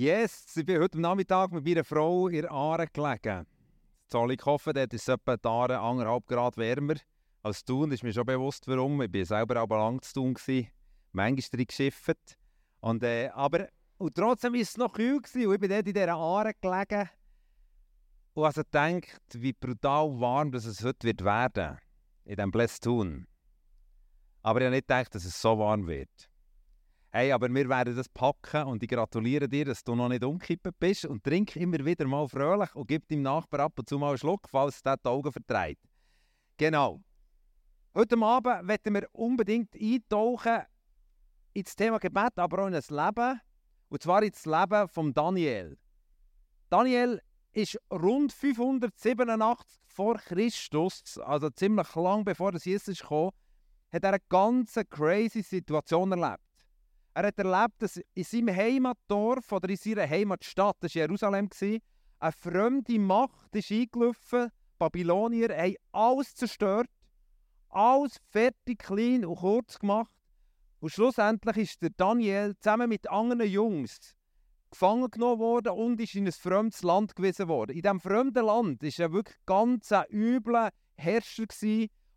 Yes, ich bin heute Nachmittag mit meiner Frau in Aare gelegen. Zollikofen, dort ist etwa Aare anderthalb Grad wärmer als Thun. ist mir schon bewusst, warum. Ich war selber aber lang zu tun. Manchmal drin geschifft. Und, äh, aber und trotzdem war es noch kühl gewesen, und ich bin dort in dieser Aare gelegen und also gedacht, wie brutal warm dass es heute wird werden in diesem Blästun. Aber ich habe nicht gedacht, dass es so warm wird. Hey, aber wir werden das packen und ich gratuliere dir, dass du noch nicht umkippen bist und trink immer wieder mal fröhlich und gib deinem Nachbar ab und zu mal einen Schluck, falls es die Augen vertreibt. Genau. Heute Abend werden wir unbedingt eintauchen ins Thema Gebet, aber auch in das Leben. Und zwar ins Leben von Daniel. Daniel ist rund 587 vor Christus, also ziemlich lang bevor das Jesus kam, hat er eine ganz crazy Situation erlebt. Er hat erlebt, dass in seinem Heimatdorf oder in seiner Heimatstadt, das war Jerusalem, eine fremde Macht ist eingelaufen. Babylonier haben alles zerstört, alles fertig, klein und kurz gemacht. Und schlussendlich ist der Daniel zusammen mit anderen Jungs gefangen genommen worden und ist in ein fremdes Land gewiesen worden. In diesem fremden Land war er wirklich ganz ein übler Herrscher,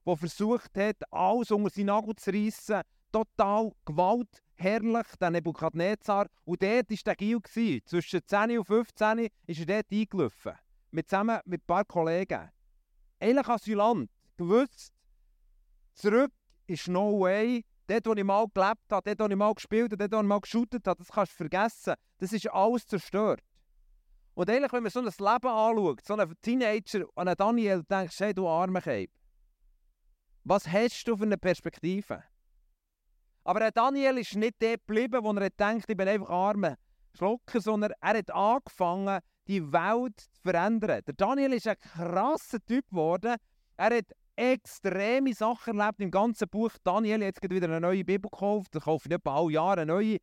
der versucht hat, alles unter seinen Nagel zu reissen. Total Gewalt, herrlich, der Nebukadnezar. Und dort war der Gil. Zwischen 10 und 15 ist er dort eingelaufen. Mit, zusammen mit ein paar Kollegen. Eigentlich Asylant. Gewusst, zurück ist no way. Dort, wo ich mal gelebt habe, dort, wo ich mal gespielt habe, dort, wo ich mal geshootet habe, das kannst du vergessen. Das ist alles zerstört. Und eigentlich, wenn man so ein Leben anschaut, so einen Teenager, an einen Daniel, denkst du, hey, du armer Keib. Was hast du für eine Perspektive? Aber der Daniel ist nicht der geblieben, wo er denkt, ich bin einfach armer Schlucker, sondern er hat angefangen, die Welt zu verändern. Der Daniel ist ein krasser Typ geworden. Er hat extreme Sachen erlebt im ganzen Buch. Daniel hat jetzt wieder eine neue Bibel gekauft. Ich kaufe nicht alle Jahre eine neue.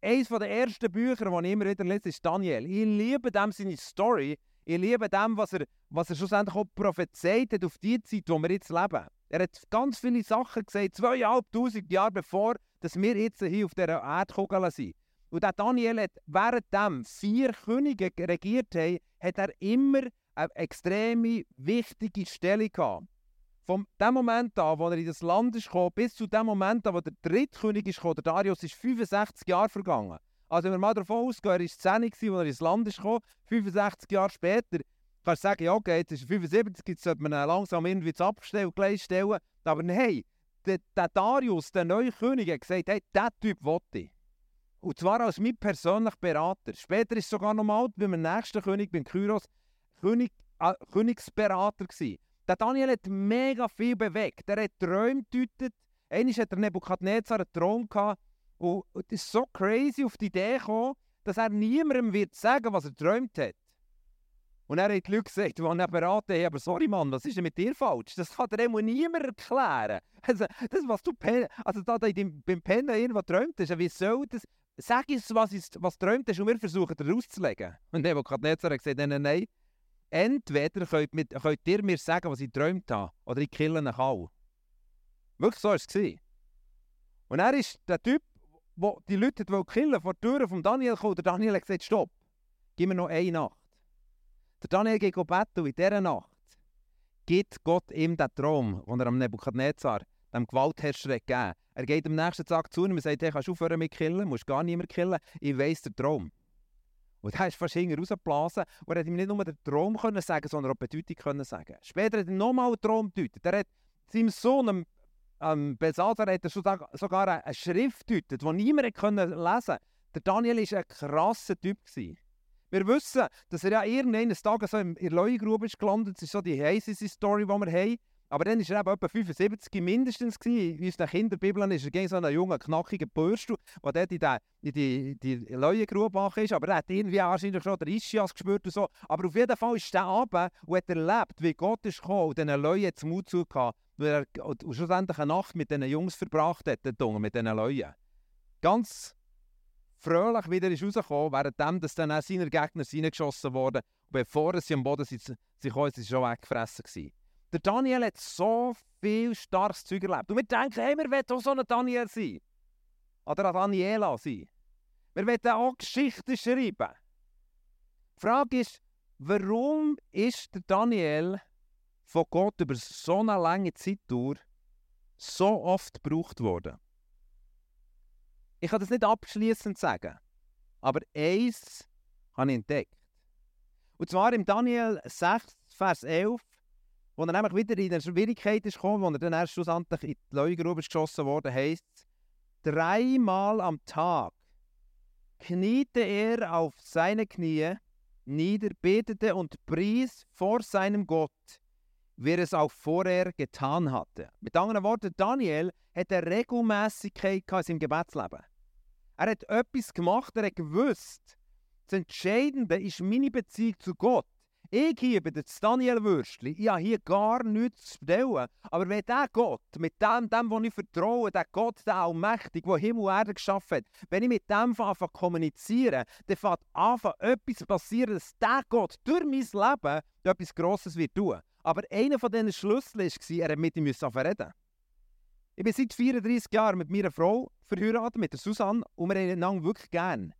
Eines der ersten Bücher, die ich immer wieder lese, ist Daniel. Ich liebe dem seine Story. Ich liebe dem, was er, was er schlussendlich auch prophezeit hat auf die Zeit, wo wir jetzt leben. Er hat ganz viele Sachen gesagt, zweieinhalbtausend Jahre bevor dass wir jetzt hier auf dieser Erdkugel sind. Und der Daniel hat währenddem vier Könige regiert haben, hat er immer eine extreme wichtige Stelle gehabt. Von dem Moment an, wo er in das Land gekommen, bis zu dem Moment an, wo der dritte König ist der Darius, ist 65 Jahre vergangen. Also wenn wir mal davon ausgehen, er war 10, als er ins Land gekommen, 65 Jahre später, kannst sagen, ja, okay, jetzt ist 75, jetzt sollte man langsam irgendwie zu Abstellen, stellen. Aber nein, der, der Darius, der neue König, hat gesagt, hey, diesen Typ wollte ich. Und zwar als mein persönlicher Berater. Später ist es sogar noch mal beim nächsten König, beim Kyros, König, äh, Königsberater gewesen. Der Daniel hat mega viel bewegt. Er hat Träume gedeutet. Einmal hat der Nebukadnezar einen Traum gehabt. Und es ist so crazy auf die Idee gekommen, dass er niemandem wird sagen, was er geträumt hat. Und er hat die Leute gesagt, die ihn beraten haben, aber sorry Mann, was ist denn mit dir falsch? Das kann dir niemand erklären. Also, das, was du also da, da beim Pennen irgendwo träumt hast, wie soll das... Sag uns, was, ist, was träumt hast und wir versuchen, das rauszulegen. Und Nebukadnezar hat gesagt, nein, nein, entweder könnt, mit, könnt ihr mir sagen, was ich geträumt habe, oder ich kille einen auch. Wirklich so war es. Und er ist der Typ, der die Leute killen vor der Tür von Daniel kam. Der Daniel hat gesagt, stopp, gib mir noch eine Nacht. Der Daniel und in dieser Nacht gibt Gott ihm den Traum, den er am Nebukadnezar, dem Gewaltherrscher, gegeben Er geht am nächsten Tag zu ihm und sagt, hey, kannst du aufhören mit killen, musst gar nicht mehr killen, ich weiss den Traum. Und er ist fast hinten rausgeblasen und er hat ihm nicht nur den Traum können sagen, sondern auch die Bedeutung können sagen. Später hat er nochmal einen Traum gedeutet. Er hat seinem Sohn, ähm, ähm Besatzer, hat er sogar eine Schrift gedeutet, die niemand lesen konnte. Der Daniel war ein krasser Typ. Gewesen. Wir wissen, dass er ja irgendeines Tages so in der Leuengrube ist gelandet. Das ist so die heißeste Story, die wir haben. Aber dann war er eben etwa 75 mindestens. Gewesen. In unseren Kinderbibeln ist er gegen so einen jungen, knackigen Bürstel, der dort in, die, in die, die Leuengrube ist. Aber er hat irgendwie wahrscheinlich schon den Ischias gespürt und so. Aber auf jeden Fall ist er runter und hat erlebt, wie Gott ist gekommen und diesen Leuen zum Mut zugehört, weil er schlussendlich eine Nacht mit diesen Jungs verbracht hat, mit diesen Leuen. Ganz fröhlich wieder ist rausgekommen, währenddem dass dann auch seine Gegner reingeschossen wurden. Und bevor sie am Boden sie kamen, sie schon weggefressen gewesen. Der Daniel hat so viel starkes Zeug erlebt. Und wir denken, hey, wir wollen auch so ein Daniel sein. Oder ein Daniela sein. Wir wollen auch Geschichten schreiben. Die Frage ist, warum ist der Daniel von Gott über so eine lange Zeit durch so oft gebraucht worden? Ich kann das nicht abschließend sagen, aber eins habe ich entdeckt. Und zwar im Daniel 6, Vers 11, wo er nämlich wieder in eine Schwierigkeit ist gekommen, wo er dann erst schlussendlich in die Leugrube geschossen wurde, heisst es, dreimal am Tag kniete er auf seine Knie nieder, betete und pries vor seinem Gott, wie er es auch vorher getan hatte. Mit anderen Worten, Daniel hat eine Regelmäßigkeit in seinem Gebetsleben. Er hat etwas gemacht, er hat gewusst, das Entscheidende ist meine Beziehung zu Gott. Ich bei der Daniel Würstli, ich habe hier gar nichts zu stellen. Aber wenn der Gott, mit dem, dem, wo ich vertraue, der Gott, der Allmächtige, der Himmel und Erde geschaffen hat, wenn ich mit dem anfange zu kommunizieren, dann fängt an, etwas passieren, dass der Gott durch mein Leben etwas Grosses wird tun. Aber einer von diesen Schlüsseln war, er mit ihm reden Ich bin seit 34 Jahren mit meiner Frau verheiratet, mit der Susanne, und wir haben einander wirklich gern.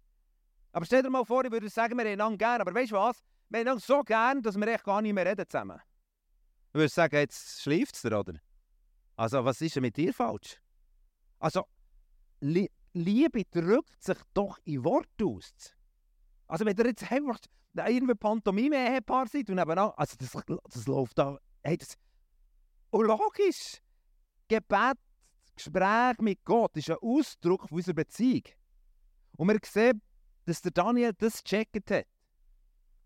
Aber stell dir mal vor, ich würde sagen, wir haben einander gern, aber weißt du was? Wir haben so gern, dass wir echt gar nicht mehr reden zusammen. Du würdest sagen, jetzt schläft es dir, oder? Also, was ist denn mit dir falsch? Also, Lie Liebe drückt sich doch in Wort aus. Also, wenn ihr jetzt einfach irgendwie Pantomime-Ehepaar seid und nebenan, also das, läuft da, hey, das, logisch, Gebet, Gespräch mit Gott ist ein Ausdruck unserer Beziehung. Und wir sehen, dass der Daniel das gecheckt hat.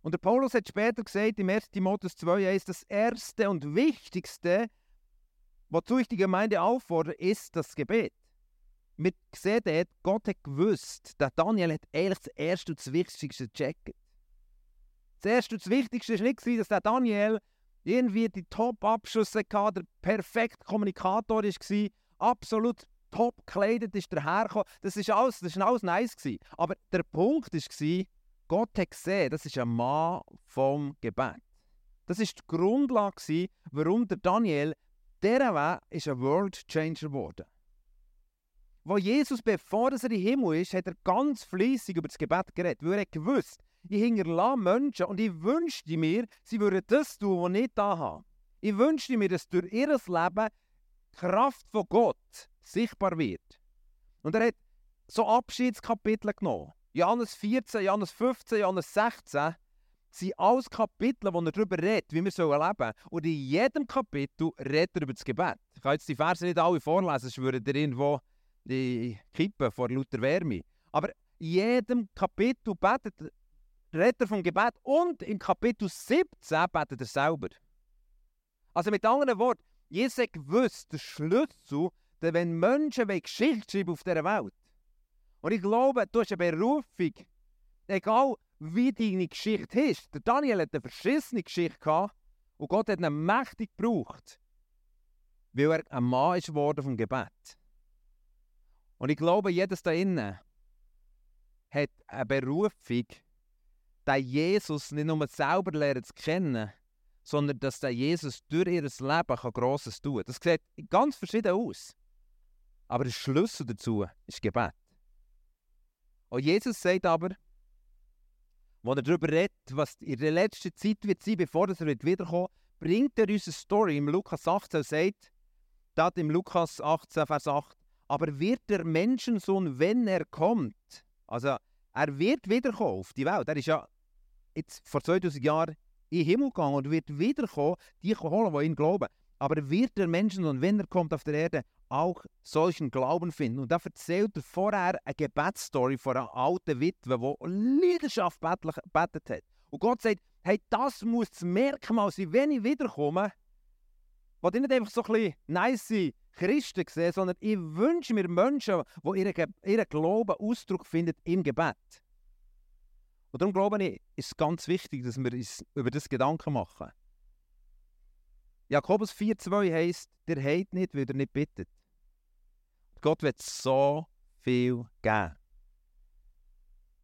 Und der Paulus hat später gesagt, im 1. Timotheus 2,1, das Erste und Wichtigste, wozu ich die Gemeinde auffordere, ist das Gebet. Wir sehen dort, Gott hat gewusst, der Daniel hat eigentlich das Erste und das Wichtigste gecheckt. Das Erste und das Wichtigste war nicht, dass der Daniel irgendwie die Top-Abschlüsse hatte, der perfekte Kommunikator war, absolut top gekleidet ist dahergekommen. Das war alles, das alles nice. Gewesen. Aber der Punkt war, Gott hat gesehen, das ist ein Mann vom Gebet. Das ist die Grundlage, warum der Daniel dieser Weg ist ein World Changer geworden. Wo Jesus, bevor er in den Himmel ist, hat er ganz fließig über das Gebet geredet, weil er gewusst, ich hinterlasse Menschen und ich wünschte mir, sie würden das tun, was ich da habe. Ich wünschte mir, dass durch ihr Leben die Kraft von Gott sichtbar wird. Und er hat so Abschiedskapitel genommen. Johannes 14, Johannes 15, Johannes 16 sind alles Kapitel, wo er darüber redet, wie wir leben sollen. Und in jedem Kapitel redet er über das Gebet. Ich kann jetzt die Verse nicht alle vorlesen, sonst würden ihr irgendwo die kippen vor lauter Wärme. Aber in jedem Kapitel betet, redet er vom Gebet und im Kapitel 17 betet er selber. Also mit anderen Worten, Jesus hat gewusst, der Schlüssel, dass wenn Menschen Geschichte schreiben auf dieser Welt, und ich glaube, du hast eine Berufung, egal wie deine Geschichte ist. Der Daniel hat eine verschissene Geschichte gehabt und Gott hat ihn mächtig gebraucht, weil er ein Mann ist geworden vom Gebet. Und ich glaube, jedes da innen hat eine Berufung, den Jesus nicht nur selber lernen zu kennen, sondern dass der Jesus durch ihr Leben Grosses tun kann. Das sieht ganz verschieden aus. Aber der Schlüssel dazu ist Gebet. Und Jesus sagt aber, wenn er darüber redet, was in der letzten Zeit wird sein, bevor er wiederkommt, bringt er uns eine Story im Lukas 18 und sagt, dort im Lukas 18, Vers 8, aber wird der Menschensohn, wenn er kommt, also er wird wiederkommen auf die Welt, er ist ja jetzt vor 2000 Jahren in den Himmel gegangen und wird wiederkommen, die holen, die ihn glauben. Aber wird der Menschensohn, wenn er kommt auf der Erde, auch solchen Glauben finden. Und da erzählt er vorher eine Gebetsstory von einer alten Witwe, die Leidenschaft betet hat. Und Gott sagt, hey, das muss das Merkmal sein, wenn ich wiederkomme, wo ich nicht einfach so ein bisschen nice Christen sehe, sondern ich wünsche mir Menschen, die ihren, ihren Glauben Ausdruck finden im Gebet. Und darum glaube ich, ist es ganz wichtig, dass wir uns über das Gedanken machen. Jakobus 4,2 heisst, der hat nicht, weil er nicht bittet. Gott wird so viel geben.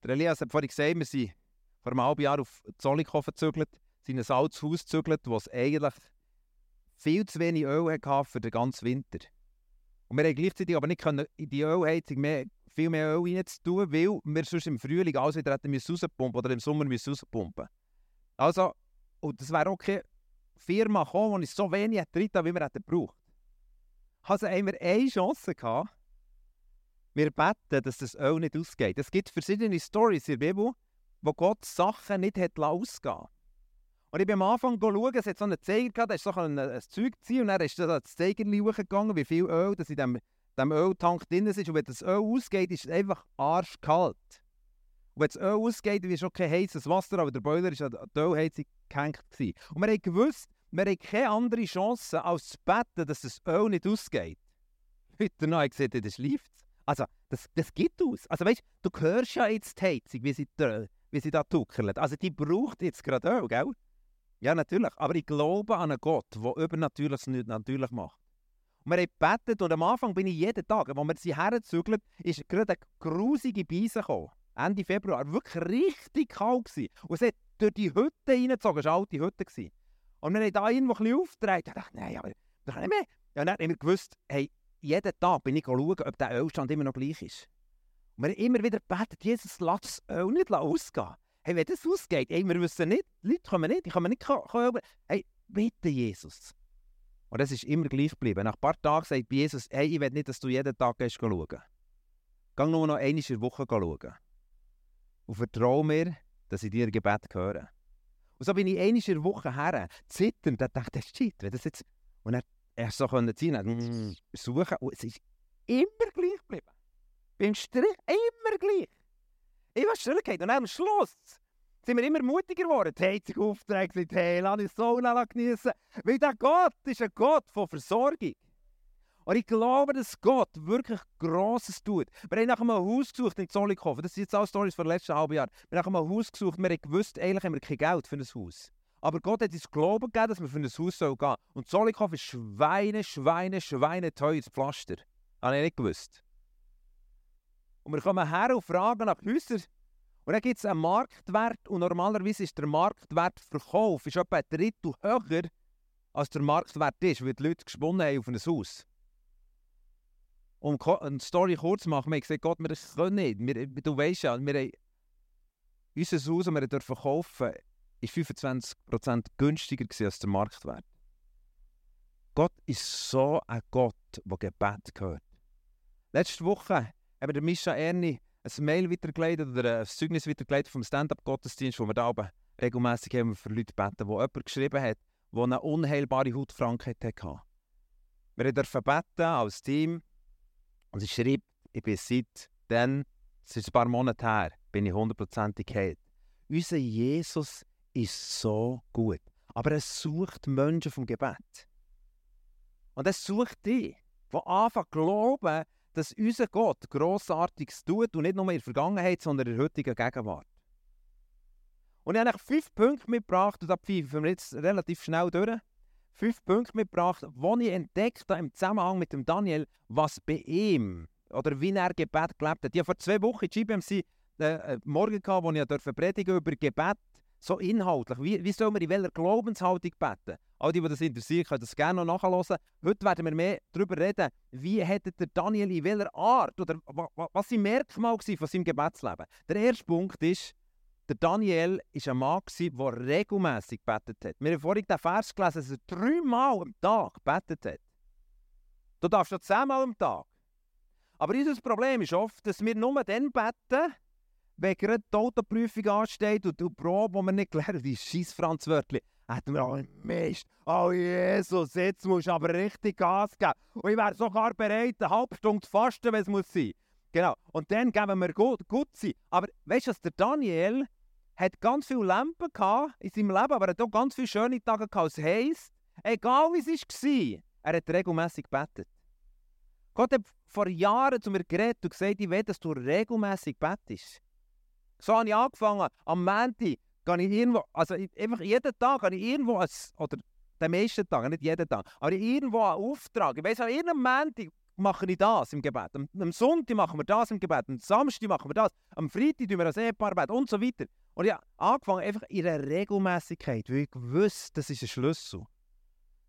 Der Elias hat vorhin gesagt, wir sind vor einem halben Jahr auf Zollikofen gezügelt, sind in ein altes Haus gezügelt, das eigentlich viel zu wenig Öl hatte für den ganzen Winter. Und wir haben gleichzeitig aber nicht in die Ölheizung mehr viel mehr Öl reinzutun, weil wir sonst im Frühling alles wieder hätten müssen rauspumpen oder im Sommer müssen rauspumpen. Also, und das wäre auch keine Firma gekommen, die so wenig hat, wie wir hätten gebraucht. Also haben wir eine Chance gehabt. Wir beten, dass das Öl nicht ausgeht. Es gibt verschiedene Stories in der Bibel, wo Gott Sachen nicht hat ausgehen Und ich bin am Anfang schauen, es hat so einen Zeiger gehabt, da ist so ein, ein Zeug ziehen und dann ist das Zeiger hochgegangen, wie viel Öl das in dem, dem Öltank drin ist. Und wenn das Öl ausgeht, ist es einfach arschkalt. Und wenn das Öl ausgeht, ist auch kein heißes Wasser, aber der Boiler war an die Ölheizung gehängt. Und wir haben gewusst, wir haben keine andere Chance, als zu beten, dass das Öl nicht ausgeht. Heute danach gesagt, das schläft Also, das, das gibt aus. Also weißt du, du hörst ja jetzt die Heizung, wie sie, wie sie da tuckert. Also die braucht jetzt gerade Öl, gell? Ja, natürlich. Aber ich glaube an einen Gott, der Übernatürliches nicht natürlich macht. Und wir haben gebetet und am Anfang bin ich jeden Tag, als wir sie herzügeln, ist gerade eine grusige Beise gekommen. Ende Februar. Wirklich richtig kalt gewesen. Und es hat durch die Hütte reingezogen. Es war eine alte Hütte. Gewesen. Und wir haben da irgendwo ein bisschen aufgedreht. Ich dachte, nein, aber das kann nicht mehr. Ja, dann haben wir gewusst, hey, jeden Tag bin ich schauen, ob der Ölstand immer noch gleich ist. Und wir haben immer wieder gebetet, Jesus, lass das Öl nicht ausgehen. Hey, wenn das ausgeht, hey, wir wissen nicht, die Leute kommen nicht, ich kann nicht kommen. Hey, bitte, Jesus. Und das ist immer gleich geblieben. Nach ein paar Tagen sagt Jesus, hey, ich will nicht, dass du jeden Tag gehst schauen. Geh nur noch einmal in der Woche schauen. Und vertraue mir, dass ich dir Gebet höre. Und so bin ich einmal in der Woche her, zitternd, und dachte, ist shit, wenn das jetzt... Und er, er so können ziehen, suchen, und es ist immer gleich geblieben. Beim Strich immer gleich. Ich war still und am Schluss sind wir immer mutiger geworden. Die Heizung aufgetragen, hey, lass uns Sauna genießen. Weil der Gott ist ein Gott von Versorgung. Und ich glaube, dass Gott wirklich Grosses tut. Wir haben nach einem Haus gesucht in Zollikofen. Das sind jetzt auch Storys von letzten halben Jahr. Wir haben nach einem Haus gesucht. Wir haben gewusst, eigentlich haben wir kein Geld für ein Haus. Aber Gott hat uns Glauben gegeben, dass wir für ein Haus gehen sollen. Und Zollikofen ist Schweine, Schweine, Schweine teures Pflaster. Das habe ich nicht gewusst. Und wir kommen her und fragen nach Häusern. Und dann gibt es einen Marktwert. Und normalerweise ist der Marktwert Verkauf ist etwa ein Drittel höher, als der Marktwert ist, weil die Leute gesponnen haben auf ein Haus um eine Story kurz zu machen, wir haben gesagt, Gott, wir können nicht. Wir, du weißt ja, wir haben unser Haus, das wir dürfen kaufen, war 25% günstiger als der Marktwert. Gott ist so ein Gott, der Gebet gehört. Letzte Woche haben wir Mischa Erni ein Mail weitergeleitet oder ein Zeugnis weitergeleitet vom Stand-up-Gottesdienst, wo wir da oben regelmässig haben für Leute beten, wo jemand geschrieben hat, der eine unheilbare Hautkrankheit hatte. Wir dürfen beten als Team und sie schreibt, ich bin seit dann, es ist ein paar Monate her, bin ich hundertprozentig geheilt. Unser Jesus ist so gut. Aber er sucht Menschen vom Gebet. Und er sucht die, die anfangen glauben, dass unser Gott Grossartiges tut und nicht nur in der Vergangenheit, sondern in der heutigen Gegenwart. Und ich habe fünf Punkte mitgebracht und da pfeifen wir jetzt relativ schnell durch fünf Punkte mitgebracht, die ich entdeckt habe im Zusammenhang mit dem Daniel, was bei ihm oder wie er Gebet gelebt hat. Ich vor zwei Wochen in GBMC äh, Morgen gehabt, wo ich durfte predigen über Gebet, so inhaltlich. Wie, wie soll man in welcher Glaubenshaltung beten? All die, die das interessiert, können das gerne noch nachhören. Heute werden wir mehr darüber reden, wie hätte der Daniel in welcher Art oder was sein Merkmal war von seinem Gebetsleben. Der erste Punkt ist, der Daniel war ein Mann, der regelmässig gebetet hat. Wir haben vorhin den Vers gelesen, dass er dreimal am Tag gebetet hat. Du darfst ja zehnmal am Tag. Aber unser Problem ist oft, dass wir nur dann beten, wenn gerade die Autoprüfung ansteht und die Probe, die wir nicht gelernt haben, die scheiß Franz Wörtli, hätten wir auch Mist. Oh Jesus, jetzt musst du aber richtig Gas geben. Und ich wäre sogar bereit, eine halbe Stunde zu fasten, wenn es muss sein. Genau. Und dann geben wir gut, gut sein. Aber weißt du, der Daniel hat ganz viele Lampen in seinem Leben, aber er hat auch ganz viele schöne Tage gehabt. Das heisst, egal wie es war, er hat regelmäßig gebetet. Gott hat vor Jahren zu mir geredet und gesagt, ich will, dass du regelmäßig betest. So habe ich angefangen. Am Montag gehe ich irgendwo, also einfach jeden Tag gehe ich irgendwo, als, oder den meisten Tagen, nicht jeden Tag, aber irgendwo einen Auftrag. Ich weiss, an jedem Montag mache ich das im Gebet. Am, am, Sonntag machen wir das im Gebet. Am Samstag machen wir das. Am Freitag tun wir das Ehepaar beten und so weiter. Und ich habe angefangen einfach in einer Regelmäßigkeit, weil ich wusste, das ist ein Schlüssel.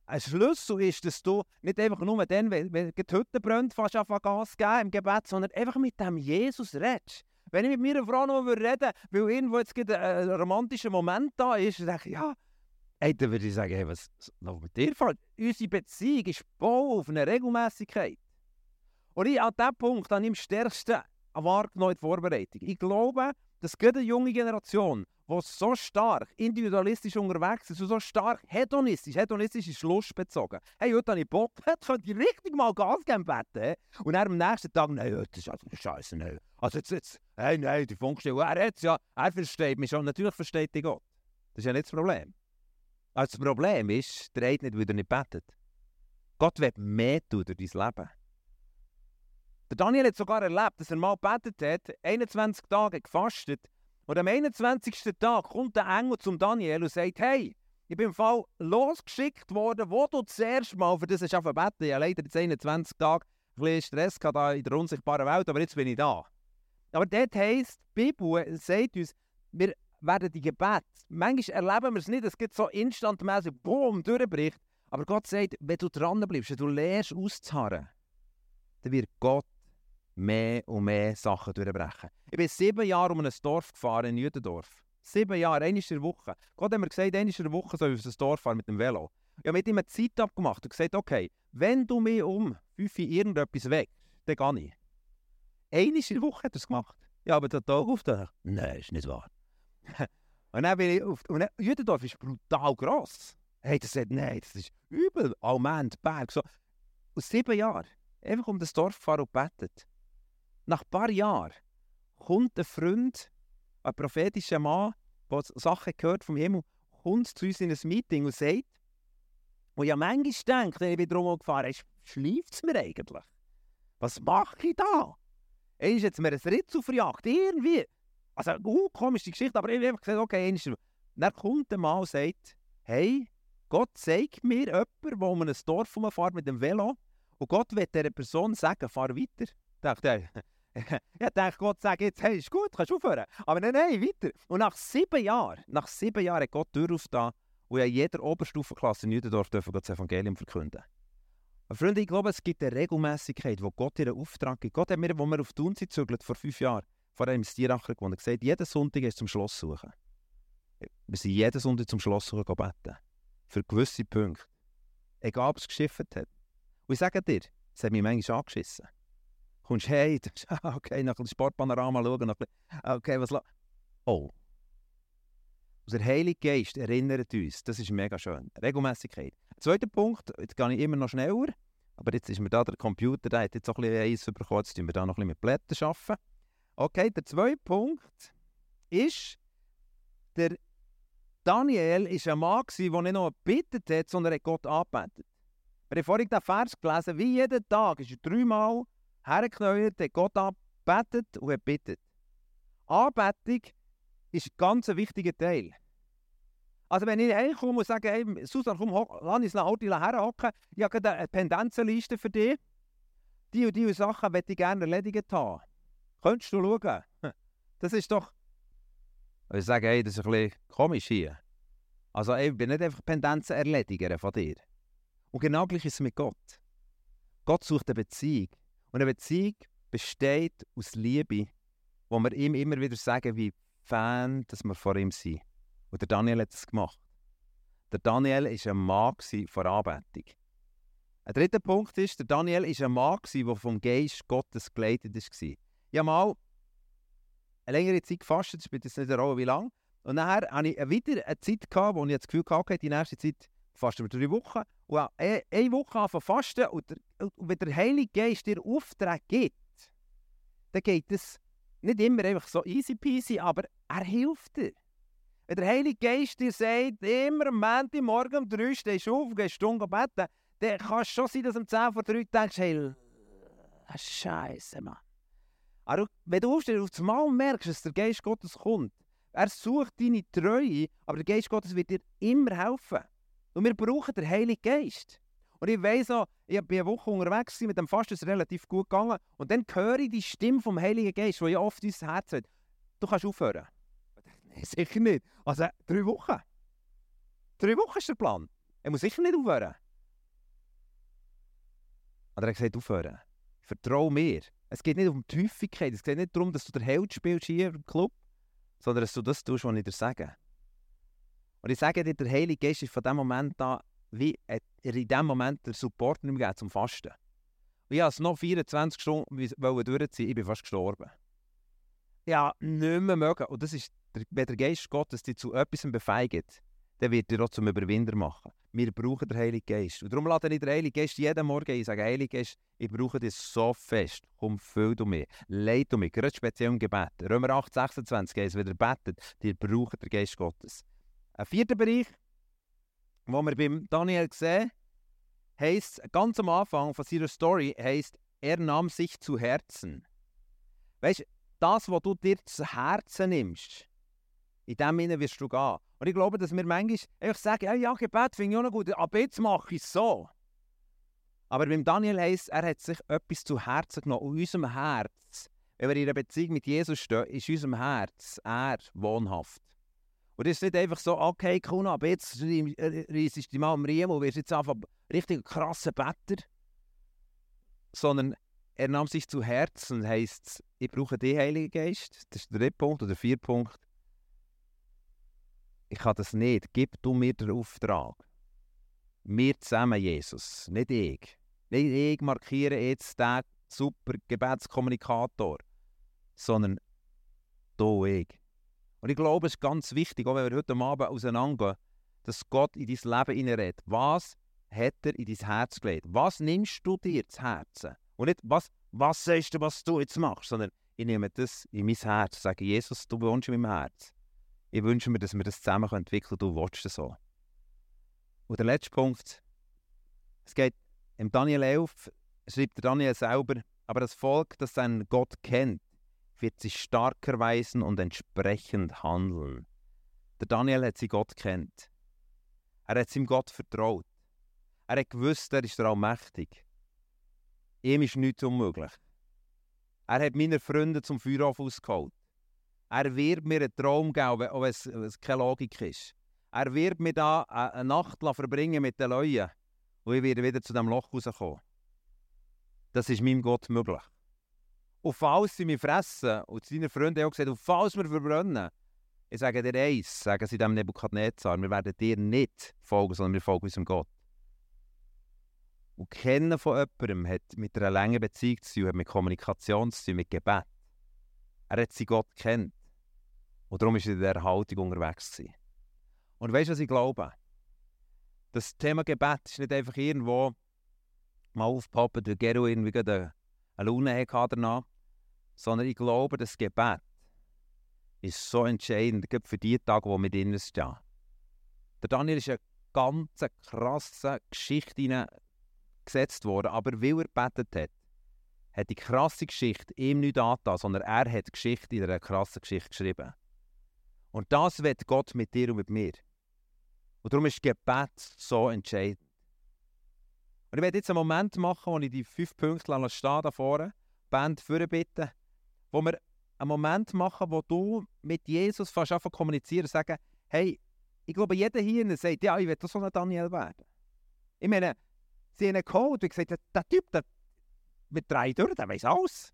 ein Schlüssel ist, dass du nicht einfach nur dann, wenn, wenn die Hütte brennt, fast auf Gas geben im Gebet, sondern einfach mit dem Jesus redest. Wenn ich mit meiner Frau noch reden würde, weil irgendwo jetzt ein romantischer Moment da ist, dann denke ich, ja, ey, dann würde ich sagen, hey, was läuft mit dir vor? Unsere Beziehung ist Bau auf eine Regelmäßigkeit. Und ich, an diesem Punkt habe ich am stärksten wahrgenommen die Vorbereitung. Ich glaube, dass gerade eine junge Generation, die so stark individualistisch unterwegs ist und so stark hedonistisch, hedonistisch ist lustbezogen. Hey, heute habe ich Bock, heute könnte ich richtig mal Gas geben Bett. Und dann am nächsten Tag, nein, das ist also Scheiße, nein. Also jetzt, jetzt, hey, nein, die Funkstelle, er hat ja, er versteht mich schon, natürlich versteht dich Gott. Das ist ja nicht das Problem. Also das Problem ist, der nicht, weil er nicht betet. Gott will mehr tun durch dein Leben. Der Daniel hat sogar erlebt, dass er mal gebetet hat, 21 Tage gefastet. Und am 21. Tag kommt der Engel zum Daniel und sagt, hey, ich bin im Fall losgeschickt worden, wo du zuerst mal, für das hast du beten. Ich habe leider jetzt 21 Tage ein bisschen Stress gehabt in der unsichtbaren Welt, aber jetzt bin ich da. Aber dort heisst, die Bibel sagt uns, wir werden die Gebete, manchmal erleben wir es nicht, es gibt so instantmäßig, boom, durchbricht. Aber Gott sagt, wenn du dran bleibst, wenn du lernst auszuharren, dann wird Gott mehr und mehr Sachen durchbrechen. Ich bin sieben Jahre um ein Dorf gefahren in Jüdendorf. Sieben Jahre, einmal in der Woche. Gott hat mir gesagt, einmal in der Woche soll ich auf das Dorf fahren mit dem Velo. Ich habe mit ihm eine Zeit abgemacht und gesagt, okay, wenn du mich um fünf Uhr irgendetwas weg, dann gehe ich. Einmal in der Woche hat er es gemacht. Ja, aber der Tag auf der Nein, ist nicht wahr. und dann bin ich auf... Und dann, Jüdendorf ist brutal gross. Hey, das sagt, nein, das ist übel. Almend, Berg, so. Und sieben Jahre. Einfach um das Dorf fahren und betet. Nach ein paar Jahren kommt ein Freund, ein prophetischer Mann, der Sachen gehört vom Himmel, kommt zu uns in ein Meeting und sagt, und ja manchmal denkt, wenn ich drum gefahren ist, schläft es mir eigentlich? Was mache ich da? Er ist jetzt mir ein Ritzel verjagt, irgendwie. Also uh, komische Geschichte, aber ich habe einfach gesagt, okay, einmal. Dann kommt der Mann und sagt, hey, Gott zeigt mir jemanden, der um ein Dorf fährt mit dem Velo und Gott wird dieser Person sagen, fahr weiter. Ich dachte, ich dachte, Gott sagt jetzt, hey, ist gut, kannst aufhören. Aber nein, nein, weiter. Und nach sieben Jahren, nach sieben Jahren hat Gott Tür aufgetan und in jeder Oberstufenklasse in Gott das Evangelium verkünden. Aber Freunde, ich glaube, es gibt eine Regelmäßigkeit, wo Gott ihren Auftrag gibt. Gott hat mir, als wir auf Thun sind, vor fünf Jahren, vor einem Stieracher gewonnen, gesagt, jeden Sonntag ist zum Schloss suchen. Wir sind jeden Sonntag zum Schloss suchen beten. Für gewisse Punkte. Egal, ob es geschifft hat. Und ich sage dir, es hat mich manchmal angeschissen kommst hey, okay, nach dem Sportpanorama schauen, nach, okay, was Oh. Also der Heilige Geist erinnert uns, das ist mega schön. Regelmäßigkeit. Zweiter Punkt, jetzt gehe ich immer noch schneller, aber jetzt ist mir da der Computer, der hat jetzt auch ein bisschen Eis bekommen, jetzt tun wir da noch ein bisschen mit Blättern arbeiten. Okay, der zweite Punkt ist, der Daniel war ein Mann, der nicht nur gebetet hat, sondern hat Gott angebetet. Wir haben vorhin den Vers gelesen, wie jeden Tag ist er dreimal hergeknäuert, hat Gott angebetet und hat bittet. Anbetung ist ein ganz wichtiger Teil. Also wenn ich heimkomme und sage, hey, Susan, komm, lass uns nach Hause herhocken, ich habe eine Pendenzenliste für dich. Die und die Sachen möchte ich gerne erledigt haben. Könntest du schauen? Das ist doch... Ich sage, hey, das ist ein bisschen komisch hier. Also ich bin nicht einfach Pendenzen erledigen von dir. Und genau gleich ist es mit Gott. Gott sucht eine Beziehung. Und eine Beziehung besteht aus Liebe, wo wir ihm immer wieder sagen, wie Fan, dass wir vor ihm sind. Und der Daniel hat es gemacht. Der Daniel war ein Mann vor Anbetung. Ein dritter Punkt ist, der Daniel war ein Mann, der vom Geist Gottes geleitet war. Ich habe mal eine längere Zeit gefastet, das spielt jetzt nicht eine wie lange. Und nachher hatte ich wieder eine Zeit, gehabt, wo ich das Gefühl hatte, die nächste Zeit fasten wir drei Wochen. Und eine Woche anfangen fasten und, und wenn der Heilige Geist dir Auftrag gibt, dann geht es nicht immer einfach so easy peasy, aber er hilft dir. Wenn der Heilige Geist dir sagt, immer am Montagmorgen um 3 stehst du auf und gehst Stunde beten, dann kann es schon sein, dass du um 10 vor 3 denkst, hey, Scheiße, Mann. Aber wenn du aufstehst, auf einmal merkst, dass der Geist Gottes kommt, er sucht deine Treue, aber der Geist Gottes wird dir immer helfen. Und wir brauchen den Heiligen Geist. Und ich weiss auch, ich bin eine Woche unterwegs mit dem Fasten, ist relativ gut gegangen. Und dann höre ich die Stimme vom Heiligen Geist, die ja oft ins Herz hat. Du kannst aufhören. Nein, sicher nicht. Also drei Wochen. Drei Wochen ist der Plan. Er muss sicher nicht aufhören. Oder er hat gesagt, aufhören. Vertrau mir. Es geht nicht um die Häufigkeit. Es geht nicht darum, dass du der Held spielst hier im Club, sondern dass du das tust, was ich dir sage. Und ich sage dir, der Heilige Geist ist von dem Moment an, wie er in dem Moment der Support nicht mehr zum Fasten. Und ich es noch 24 Stunden durchziehen, ich bin fast gestorben. Ja, nicht mehr mögen. Und das ist, wenn der Geist Gottes dich zu etwas befeigt, dann wird er auch zum Überwinder machen. Wir brauchen den Heiligen Geist. Und darum lade ich den Heiligen Geist jeden Morgen ein. Ich sage, Heiliger Geist, ich brauche dich so fest. Komm, füll du mich. Leid du mich. Gerade speziell im Gebet. Römer 8, 26 heißt, wenn ihr betet, ihr braucht den Geist Gottes. Ein vierter Bereich, wo wir beim Daniel sehen, heisst, ganz am Anfang von seiner Story, heisst, er nahm sich zu Herzen. Weißt das, was du dir zu Herzen nimmst, in dem Sinne wirst du gehen. Und ich glaube, dass wir manchmal einfach sagen, ja, ja Gebet finde ich auch noch gut, aber jetzt mache ich es so. Aber beim Daniel heisst, er hat sich etwas zu Herzen genommen. In unserem Herz, wenn wir in einer Beziehung mit Jesus stehen, ist in unserem Herz er wohnhaft. Und es ist nicht einfach so, okay, Kuna, aber jetzt reissest du mal am Riemen und wirst jetzt einfach richtig krasser Better. Sondern er nahm sich zu Herzen, heisst, ich brauche den Heiligen Geist. Das ist der dritte Punkt oder der vierte Punkt. Ich kann das nicht. Gib du mir den Auftrag. Wir zusammen, Jesus, nicht ich. Nicht ich markiere jetzt den super Gebetskommunikator, sondern du, ich. Und ich glaube, es ist ganz wichtig, auch wenn wir heute Abend auseinandergehen, dass Gott in dein Leben hineinredet. Was hat er in dein Herz gelegt? Was nimmst du dir zu Herzen? Und nicht, was, was sagst du, was du jetzt machst, sondern ich nehme das in mein Herz sage, Jesus, du wohnst in meinem Herz. Ich wünsche mir, dass wir das zusammen entwickeln können. Du willst das so. Und der letzte Punkt. Es geht im Daniel 11, schreibt der Daniel selber, aber das Volk, das seinen Gott kennt, wird sich stark erweisen und entsprechend handeln. Der Daniel hat seinen Gott kennt. Er hat seinem Gott vertraut. Er hat gewusst, er ist der Allmächtig. Ihm ist nichts unmöglich. Er hat meine Freunde zum Feuerhof ausgeholt. Er wird mir einen Traum geben, auch wenn es, keine Logik ist. Er wird mir da eine Nacht verbringen mit den Leuten und ich werde wieder zu dem Loch rauskommen. Das ist meinem Gott möglich. Und falls sie mich fressen, und seine Freunde haben auch gesagt, und falls wir verbrennen, ich sage dir eins, sagen sie dem Nebukadnezar, wir werden dir nicht folgen, sondern wir folgen unserem Gott. Und Kennen von jemandem hat mit einer langen Beziehung zu tun, hat mit Kommunikation zu tun, mit Gebet. Er hat seinen Gott kennt. Und darum ist er in dieser Haltung unterwegs gewesen. Und weißt du, was ich glaube? Das Thema Gebet ist nicht einfach irgendwo mal aufpoppen, weil Gero irgendwie eine, eine Laune hatte danach, sondern ich glaube, das Gebet ist so entscheidend, für die Tage, wo wir drinnen stehen. Der Daniel ist eine ganz krasse Geschichte gesetzt worden, aber weil er gebetet hat, hat die krasse Geschichte ihm nicht angetan, sondern er hat die Geschichte in einer krassen Geschichte geschrieben. Und das wird Gott mit dir und mit mir. Und darum ist Gebet so entscheidend. Und ich werde jetzt einen Moment machen, wo ich die fünf Punkte stehen da vorne, Band bitten, wo wir einen Moment machen, wo du mit Jesus fast anfangen kommunizieren sagen, hey, ich glaube, jeder hier sagt, ja, ich will so ein Daniel werden. Ich meine, sie haben einen Code und gesagt, der, Typ, der mit drei durch, der weiß alles.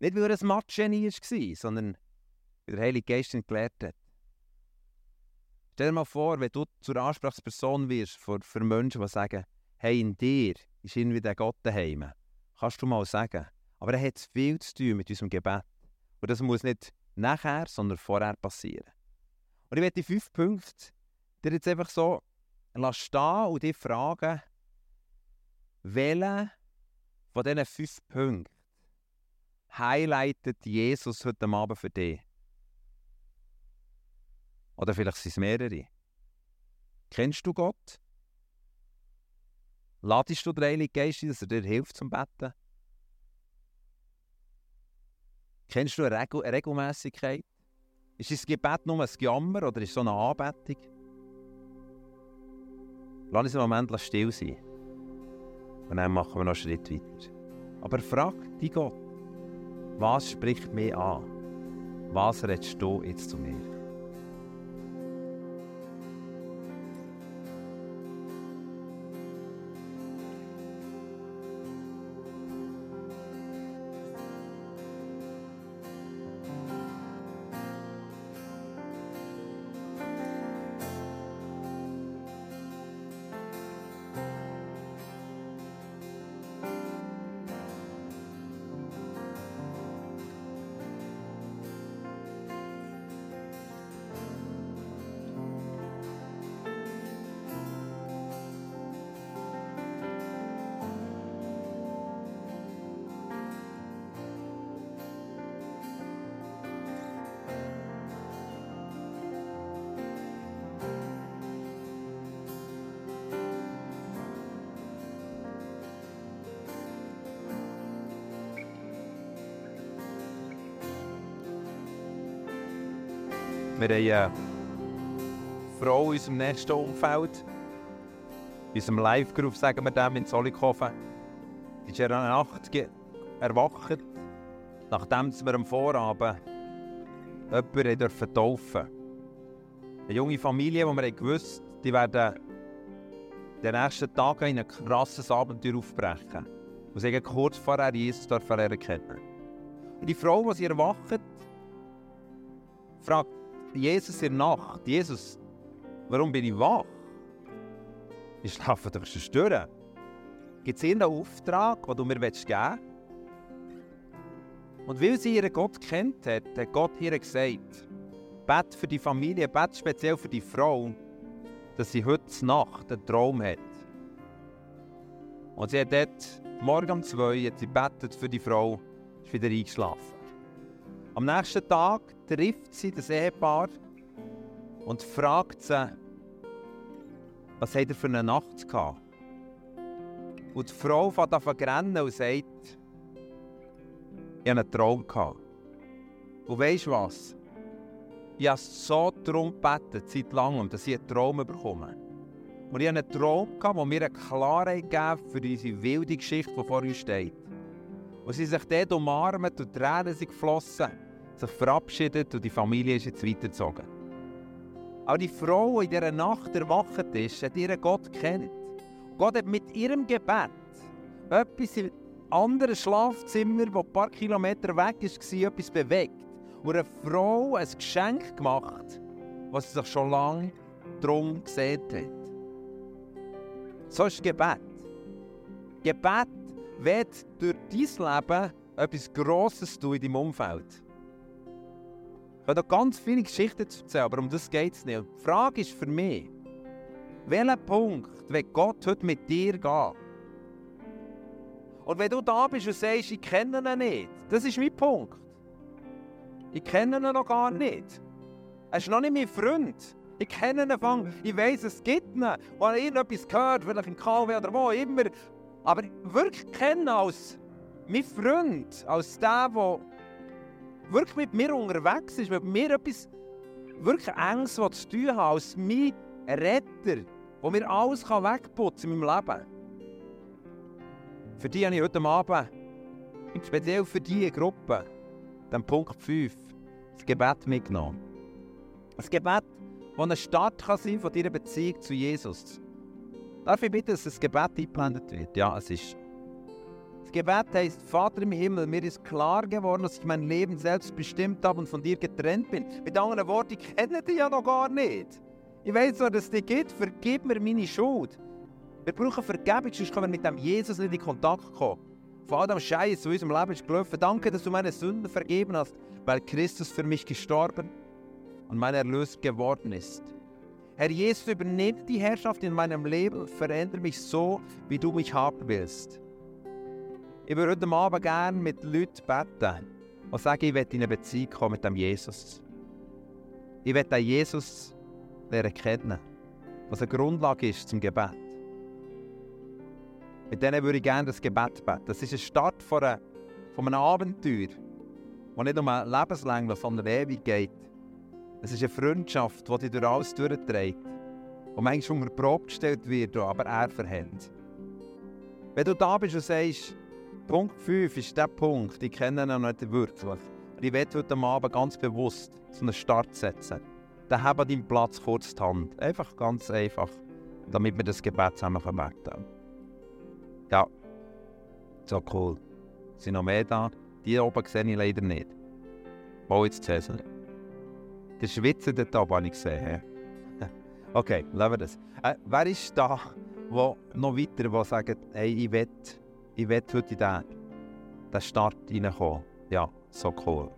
Nicht, weil er ein Mathe-Genie war, sondern wie der Heilige Geist ihn gelehrt hat. Stell dir mal vor, wenn du zur Ansprechperson wirst für, für Menschen, die sagen, hey, in dir ist irgendwie der Gott daheim. Kannst du mal sagen. Aber er hat viel zu tun mit unserem Gebet. Und das muss nicht nachher, sondern vorher passieren. Und ich werde die fünf Punkte dir jetzt einfach so stehen und dich fragen, welche von diesen fünf Punkten highlightet Jesus heute Abend für dich? Oder vielleicht sind es mehrere. Kennst du Gott? Ladest du den Heiligen Geist, dass er dir hilft zum Betten? Kennst du eine, Regel Regelmäßigkeit? Ist das Gebet nur ein Gejammer oder ist es so eine Anbetung? Lass uns einen Moment still sein. Und dann machen wir noch einen Schritt weiter. Aber frag dich Gott, was spricht mich an? Was redest du jetzt zu mir? Wir haben eine Frau in unserem nächsten Umfeld, in unserem Live-Group, sagen wir dem, in Zollikofen. Die ist in einer Nacht erwacht, nachdem wir am Vorabend jemanden taufen durften. Eine junge Familie, die wir gewusst die werden den nächsten Tagen in ein krasses Abenteuer aufbrechen. Und sie kurz vorher Jesus lernen kennen. Und die Frau, die sie erwacht, fragt Jesus in der Nacht, Jesus, warum bin ich wach? Ich schlafe doch schon durch. Gibt es irgendeinen Auftrag, den du mir geben willst? Und weil sie ihren Gott kennt hat, hat Gott ihr gesagt, bet für die Familie, bet speziell für die Frau, dass sie heute Nacht einen Traum hat. Und sie hat dort, morgen um zwei, hat sie betet für die Frau, ist wieder eingeschlafen. Am nächsten Tag trifft sie das Ehepaar und fragt sie, was hat er für eine Nacht gehabt? Und die Frau fängt an zu rennen und sagt, ich hatte einen Traum. Gehabt. Und weißt du was? Ich habe so darum gebeten, seit langem, dass ich einen Traum bekomme. Und ich hatte einen Traum, gehabt, der mir eine Klarheit gab für diese wilde Geschichte, die vor uns steht. Und sie sich dort umarmt und Tränen sind geflossen, sich verabschiedet und die Familie ist jetzt weitergezogen. Aber die Frau, die in dieser Nacht erwacht ist, hat ihren Gott kennt. Gott hat mit ihrem Gebet etwas im anderen Schlafzimmer, das ein paar Kilometer weg war, etwas bewegt. Und einer Frau ein Geschenk gemacht, was sie sich schon lange darum gesehen hat. So ist Gebet. Gebet wird durch dein Leben etwas Grosses tun in deinem Umfeld. Ich habe noch ganz viele Geschichten zu erzählen, aber um das geht es nicht. Die Frage ist für mich, welchen Punkt will Gott heute mit dir gehen? Und wenn du da bist und sagst, ich kenne ihn nicht, das ist mein Punkt. Ich kenne ihn noch gar nicht. Er ist noch nicht mein Freund. Ich kenne ihn von, ich weiß, es gibt ihn. Und er irgendetwas gehört, vielleicht in KW oder wo immer. Aber wirklich kennen als mein Freund, als der, der wirklich mit mir unterwegs ist, mit mir etwas wirklich Enges zu tun hat, als mein Retter, der mir alles wegputzen kann in meinem Leben. Für die habe ich heute Abend, speziell für diese Gruppe, den Punkt 5, das Gebet mitgenommen. Das Gebet, das ein Start kann sein von deiner Beziehung zu Jesus. Darf ich bitten, dass das Gebet eingeblendet wird? Ja, es ist. Gebet heißt, Vater im Himmel, mir ist klar geworden, dass ich mein Leben selbst bestimmt habe und von dir getrennt bin. Mit anderen Worten, ich kenne dich ja noch gar nicht. Ich weiß zwar, dass es dich gibt, vergib mir meine Schuld. Wir brauchen Vergebung, sonst können wir mit dem Jesus nicht in Kontakt kommen. Von all dem Scheiß, in unserem Leben ist gelaufen, danke, dass du meine Sünden vergeben hast, weil Christus für mich gestorben und mein Erlöser geworden ist. Herr Jesus, übernimm die Herrschaft in meinem Leben, verändere mich so, wie du mich haben willst. Ich würde heute Abend gerne mit Leuten beten und sagen, ich werde in eine Beziehung kommen mit dem Jesus. Ich werde den Jesus lernen kennen, was eine Grundlage ist zum Gebet. Mit denen würde ich gerne das Gebet beten. Das ist ein Start von, einer, einem Abenteuer, das nicht um ein lebenslänglich, sondern ewig geht. Es ist eine Freundschaft, die dich durch alles durchträgt. Und manchmal unter Probe gestellt wird, aber er verhält. Wenn du da bist und sagst, Punkt 5 ist der Punkt, ich kenne ihn noch nicht wirklich. Und ich werde heute Abend ganz bewusst so einen Start setzen. Dann habe deinen Platz kurz die Hand. Einfach ganz einfach, damit wir das Gebet zusammen können. Ja, so cool. Sind noch mehr da? Die oben sehe ich leider nicht. Wo jetzt Cäsar? Der Schwitzer dort oben habe ich gesehen. okay, lassen wir das. Äh, wer ist da, wo noch weiter, der sagt, hey, ich will, ich will heute in den, den Start reinkommen? Ja, so cool.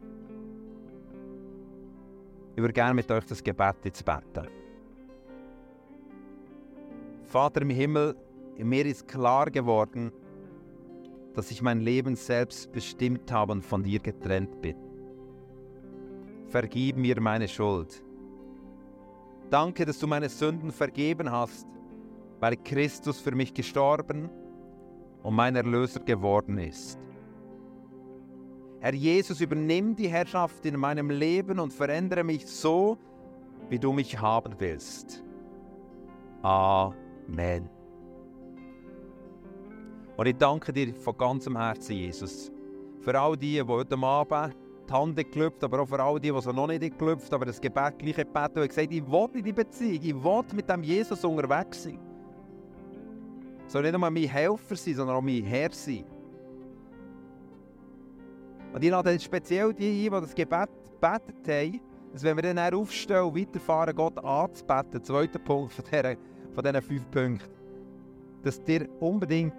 Ich würde gerne mit euch das Gebet jetzt beten. Vater im Himmel, mir ist klar geworden, dass ich mein Leben selbst bestimmt habe und von dir getrennt bin. Vergib mir meine Schuld. Danke, dass du meine Sünden vergeben hast, weil Christus für mich gestorben und mein Erlöser geworden ist. Herr Jesus, übernimm die Herrschaft in meinem Leben und verändere mich so, wie du mich haben willst. Amen. Und ich danke dir von ganzem Herzen, Jesus, für all die, die heute Abend die Hand geklüpft, aber auch für all die, die so noch nicht geklüpft, aber das Gebet gleich gebeten und gesagt, ich will in die Beziehung, ich will mit dem Jesus unterwegs sein. Soll nicht nur mein Helfer sein, sondern auch mein Herr sein. Und ich lade speziell die ein, die das Gebet gebetet haben, dass wenn wir dann aufstehen und weiterfahren, Gott anzubeten, zweiter Punkt von, dieser, von diesen fünf Punkten, dass ihr unbedingt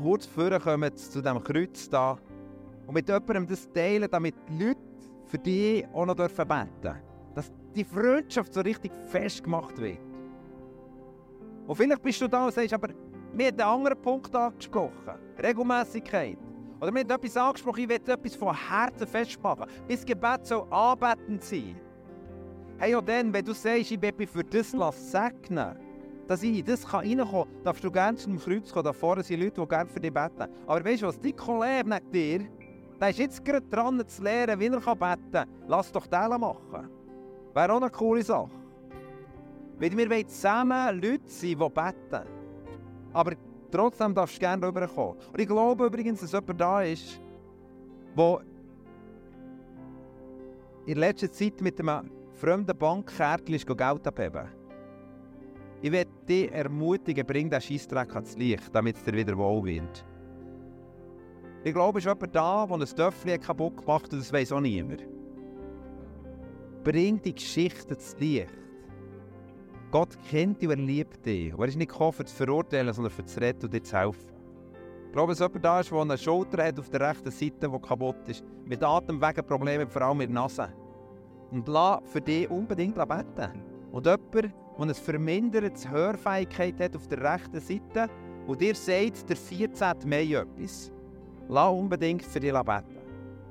kurz vorkommt zu diesem Kreuz da und mit jemandem das teilen, damit die Leute für dich auch noch beten dürfen. Dass die Freundschaft so richtig festgemacht wird. Und vielleicht bist du da und sagst, aber mir hat einen anderen Punkt angesprochen. Regelmäßigkeit. Oder mir hat etwas angesprochen, ich will etwas von Herzen festmachen. Mein Gebet soll anbetend sein. Hey, auch dann, wenn du sagst, ich will mich für das segnen dass ich in das reinkommen kann, darfst du gerne zum Kreuz kommen. Da vorne sind Leute, die gerne für dich beten. Aber weißt du was, dein Kollege neben dir, der ist jetzt gerade dran zu lernen, wie er beten kann. Lass doch den machen. Wäre auch eine coole Sache. Weil wir wollen zusammen Leute sein, die beten. Aber trotzdem darfst du gerne rüberkommen. Und ich glaube übrigens, dass jemand da ist, der in letzter Zeit mit einem fremden Bankkärtchen Geld abheben Ich werde dich ermutigen, bring diesen Scheissdreck ans Licht, damit es dir wieder wohl wird. Ich glaube, es ist jemand da, der ein Töpfchen kaputt gemacht hat und das weiß auch niemand. Bring die Geschichte ins Licht. Gott kennt dich und er liebt dich. Und er ist nicht gekommen, um zu verurteilen, sondern um zu retten und dir zu helfen. Ich glaube, dass jemand da ist, der eine Schulter hat auf der rechten Seite, die kaputt ist. Mit Atemwegenproblemen, vor allem mit Nase. Und lass für dich unbedingt beten. Und jemand, der eine verminderte Hörfähigkeit hat auf der rechten Seite und dir sagt, der 14. Mai etwas, lass unbedingt für dich beten.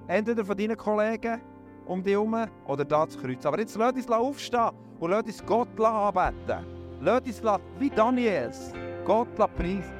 Entweder von deinen Kollegen um dich herum oder da zu Kreuz. Aber jetzt lass uns aufstehen und lass uns Gott anbeten. Lass uns wie Daniels Gott preisen.